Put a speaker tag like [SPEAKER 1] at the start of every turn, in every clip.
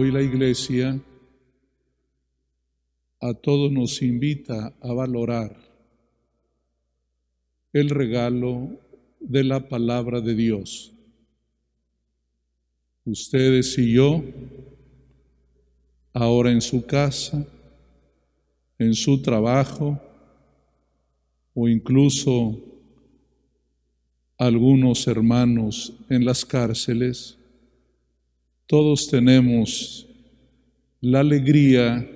[SPEAKER 1] Hoy la Iglesia a todos nos invita a valorar el regalo de la palabra de Dios. Ustedes y yo, ahora en su casa, en su trabajo o incluso algunos hermanos en las cárceles, todos tenemos la alegría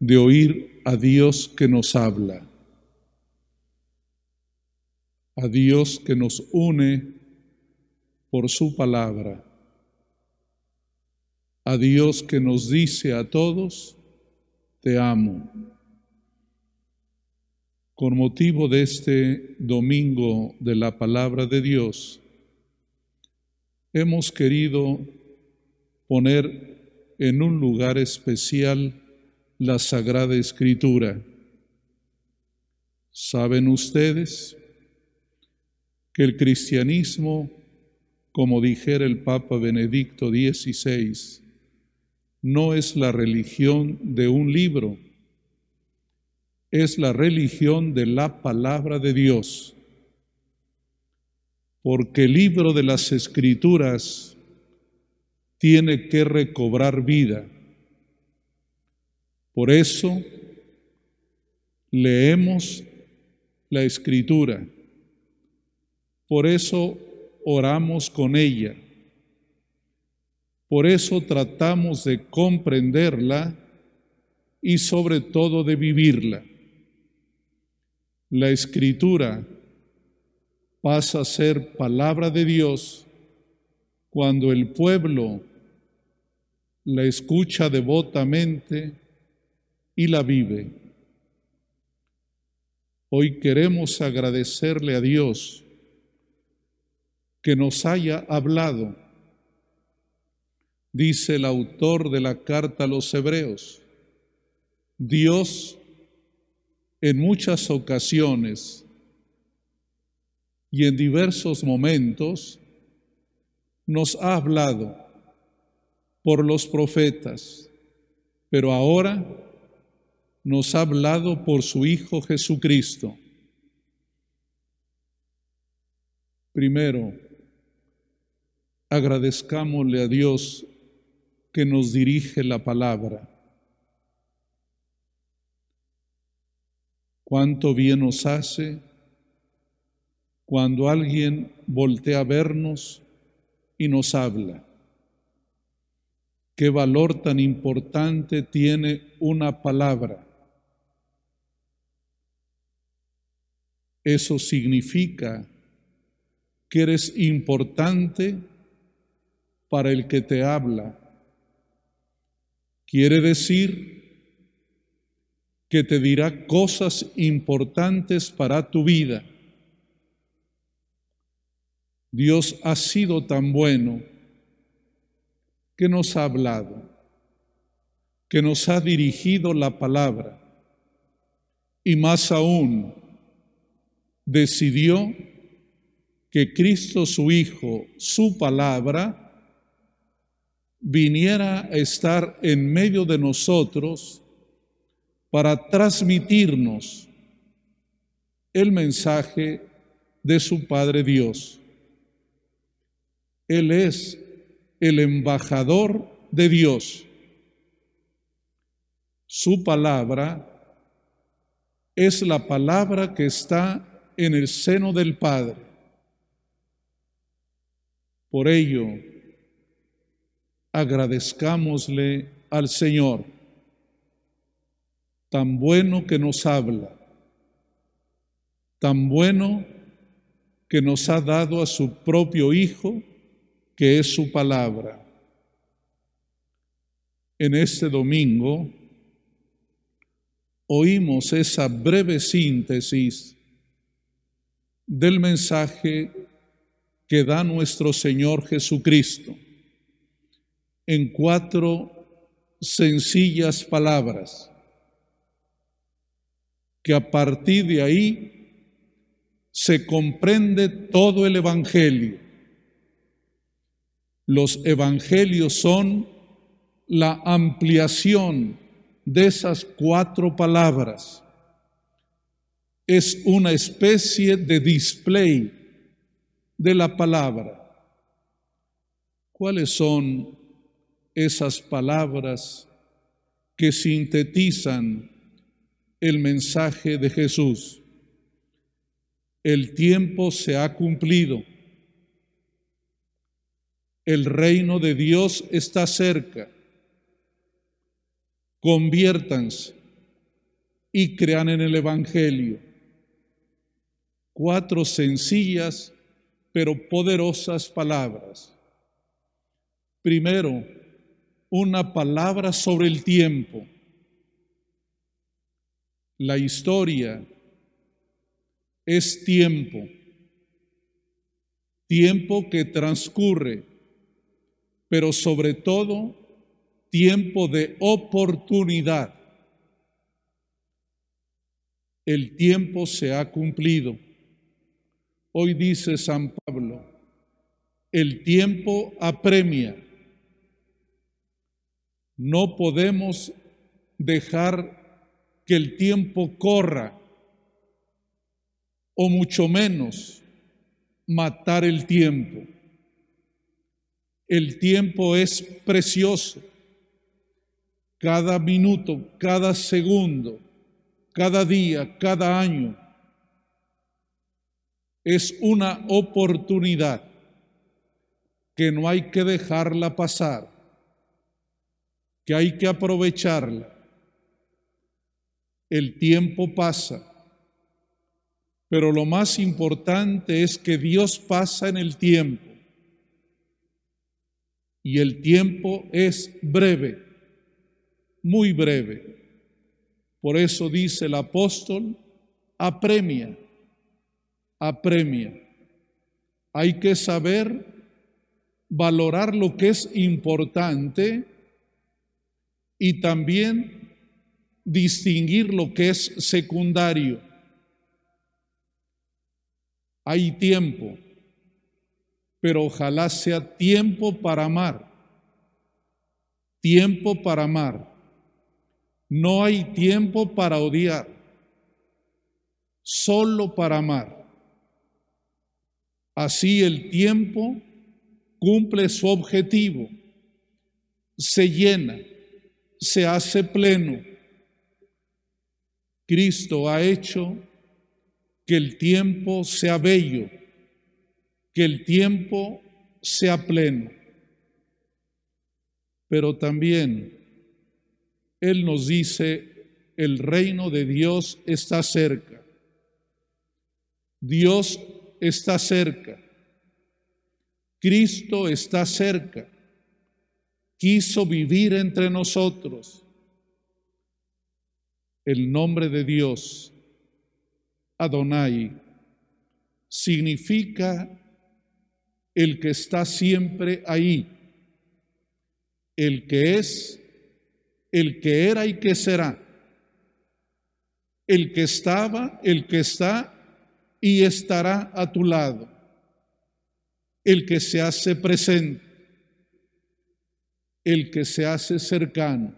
[SPEAKER 1] de oír a Dios que nos habla, a Dios que nos une por su palabra, a Dios que nos dice a todos, te amo. Con motivo de este domingo de la palabra de Dios, hemos querido poner en un lugar especial la Sagrada Escritura. ¿Saben ustedes que el cristianismo, como dijera el Papa Benedicto XVI, no es la religión de un libro, es la religión de la palabra de Dios. Porque el libro de las escrituras tiene que recobrar vida. Por eso leemos la escritura. Por eso oramos con ella. Por eso tratamos de comprenderla y sobre todo de vivirla. La escritura pasa a ser palabra de Dios cuando el pueblo la escucha devotamente y la vive. Hoy queremos agradecerle a Dios que nos haya hablado dice el autor de la carta a los hebreos, Dios en muchas ocasiones y en diversos momentos nos ha hablado por los profetas, pero ahora nos ha hablado por su Hijo Jesucristo. Primero, agradezcámosle a Dios que nos dirige la palabra. Cuánto bien nos hace cuando alguien voltea a vernos y nos habla. Qué valor tan importante tiene una palabra. Eso significa que eres importante para el que te habla Quiere decir que te dirá cosas importantes para tu vida. Dios ha sido tan bueno que nos ha hablado, que nos ha dirigido la palabra y más aún decidió que Cristo su Hijo, su palabra, viniera a estar en medio de nosotros para transmitirnos el mensaje de su Padre Dios. Él es el embajador de Dios. Su palabra es la palabra que está en el seno del Padre. Por ello, agradezcámosle al Señor, tan bueno que nos habla, tan bueno que nos ha dado a su propio Hijo, que es su palabra. En este domingo oímos esa breve síntesis del mensaje que da nuestro Señor Jesucristo en cuatro sencillas palabras, que a partir de ahí se comprende todo el Evangelio. Los Evangelios son la ampliación de esas cuatro palabras. Es una especie de display de la palabra. ¿Cuáles son esas palabras que sintetizan el mensaje de Jesús? El tiempo se ha cumplido. El reino de Dios está cerca. Conviértanse y crean en el Evangelio. Cuatro sencillas pero poderosas palabras. Primero, una palabra sobre el tiempo. La historia es tiempo, tiempo que transcurre, pero sobre todo tiempo de oportunidad. El tiempo se ha cumplido. Hoy dice San Pablo, el tiempo apremia. No podemos dejar que el tiempo corra o mucho menos matar el tiempo. El tiempo es precioso. Cada minuto, cada segundo, cada día, cada año es una oportunidad que no hay que dejarla pasar, que hay que aprovecharla. El tiempo pasa pero lo más importante es que Dios pasa en el tiempo. Y el tiempo es breve, muy breve. Por eso dice el apóstol, apremia, apremia. Hay que saber valorar lo que es importante y también distinguir lo que es secundario hay tiempo, pero ojalá sea tiempo para amar. Tiempo para amar. No hay tiempo para odiar, solo para amar. Así el tiempo cumple su objetivo, se llena, se hace pleno. Cristo ha hecho que el tiempo sea bello, que el tiempo sea pleno. Pero también Él nos dice, el reino de Dios está cerca. Dios está cerca. Cristo está cerca. Quiso vivir entre nosotros. El nombre de Dios Adonai significa el que está siempre ahí, el que es, el que era y que será, el que estaba, el que está y estará a tu lado, el que se hace presente, el que se hace cercano.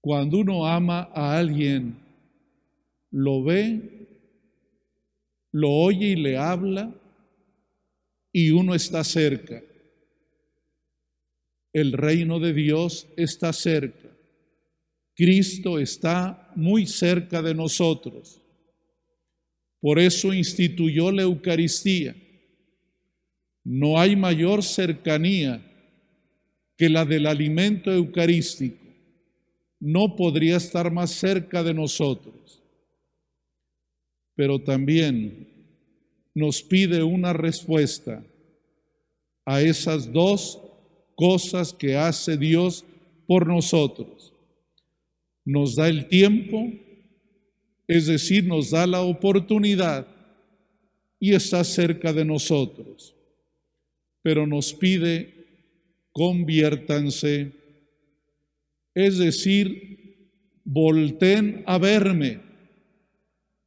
[SPEAKER 1] Cuando uno ama a alguien, lo ve, lo oye y le habla y uno está cerca. El reino de Dios está cerca. Cristo está muy cerca de nosotros. Por eso instituyó la Eucaristía. No hay mayor cercanía que la del alimento eucarístico. No podría estar más cerca de nosotros pero también nos pide una respuesta a esas dos cosas que hace Dios por nosotros. Nos da el tiempo, es decir, nos da la oportunidad y está cerca de nosotros, pero nos pide conviértanse, es decir, volten a verme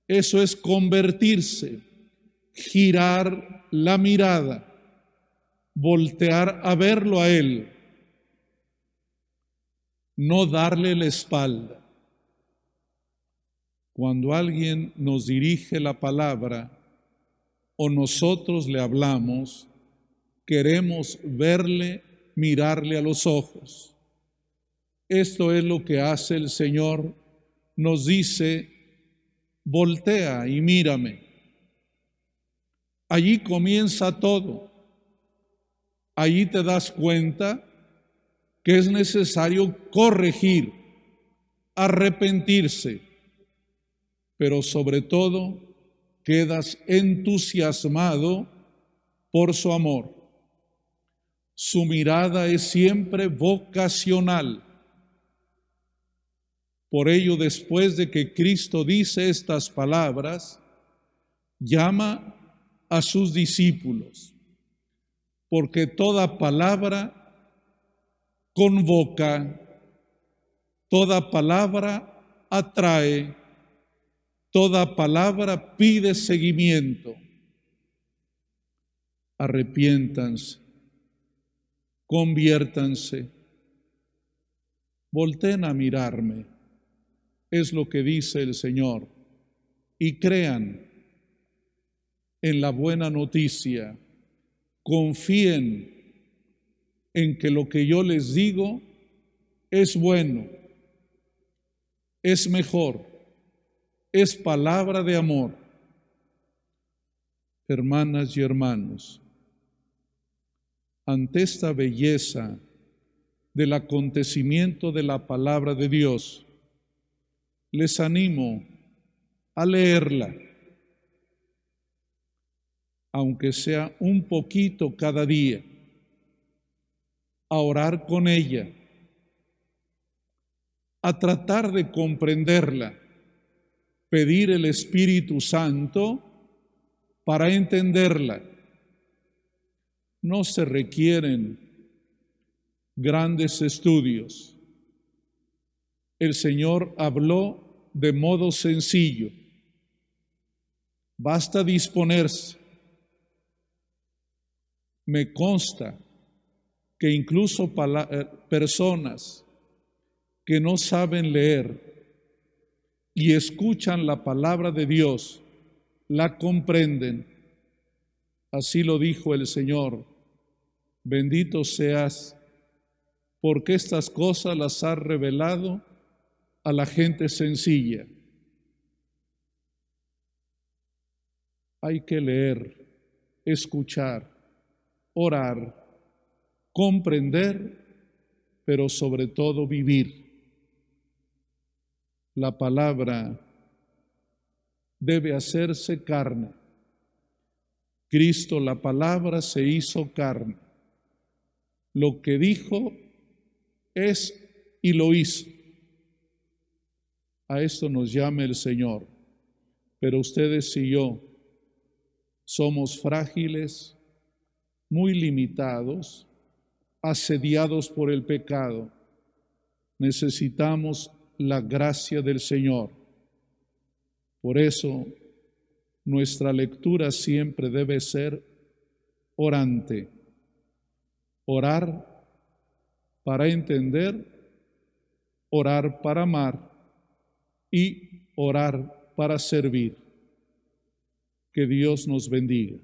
[SPEAKER 1] eso es convertirse, girar la mirada, voltear a verlo a Él. no darle la espalda. Cuando alguien nos dirige la palabra o nosotros le hablamos, queremos verle, mirarle a los ojos. Esto es lo que hace el Señor. Nos dice, voltea y mírame. Allí comienza todo. Allí te das cuenta que es necesario corregir, arrepentirse, pero sobre todo quedas entusiasmado por su amor. Su mirada es siempre vocacional. Por ello, después de que Cristo dice estas palabras, llama a sus discípulos, porque toda palabra convoca, toda palabra atrae, toda palabra pide seguimiento. Arrepiéntanse, conviértanse, volten a mirarme, es lo que dice el Señor, y crean en la buena noticia, confíen en que lo que yo les digo es bueno, es mejor, es palabra de amor. Hermanas y hermanos, ante esta belleza del acontecimiento de la palabra de Dios, les animo a leerla, aunque sea un poquito cada día a orar con ella, a tratar de comprenderla, pedir el Espíritu Santo para entenderla. No se requieren grandes estudios. El Señor habló de modo sencillo. Basta disponerse. Me consta que incluso eh, personas que no saben leer y escuchan la palabra de Dios, la comprenden. Así lo dijo el Señor. Bendito seas porque estas cosas las has revelado a la gente sencilla. Hay que leer, escuchar, orar comprender, pero sobre todo vivir. La palabra debe hacerse carne. Cristo, la palabra, se hizo carne. Lo que dijo es y lo hizo. A esto nos llama el Señor. Pero ustedes y yo somos frágiles, muy limitados, asediados por el pecado, necesitamos la gracia del Señor. Por eso, nuestra lectura siempre debe ser orante. Orar para entender, orar para amar y orar para servir. Que Dios nos bendiga.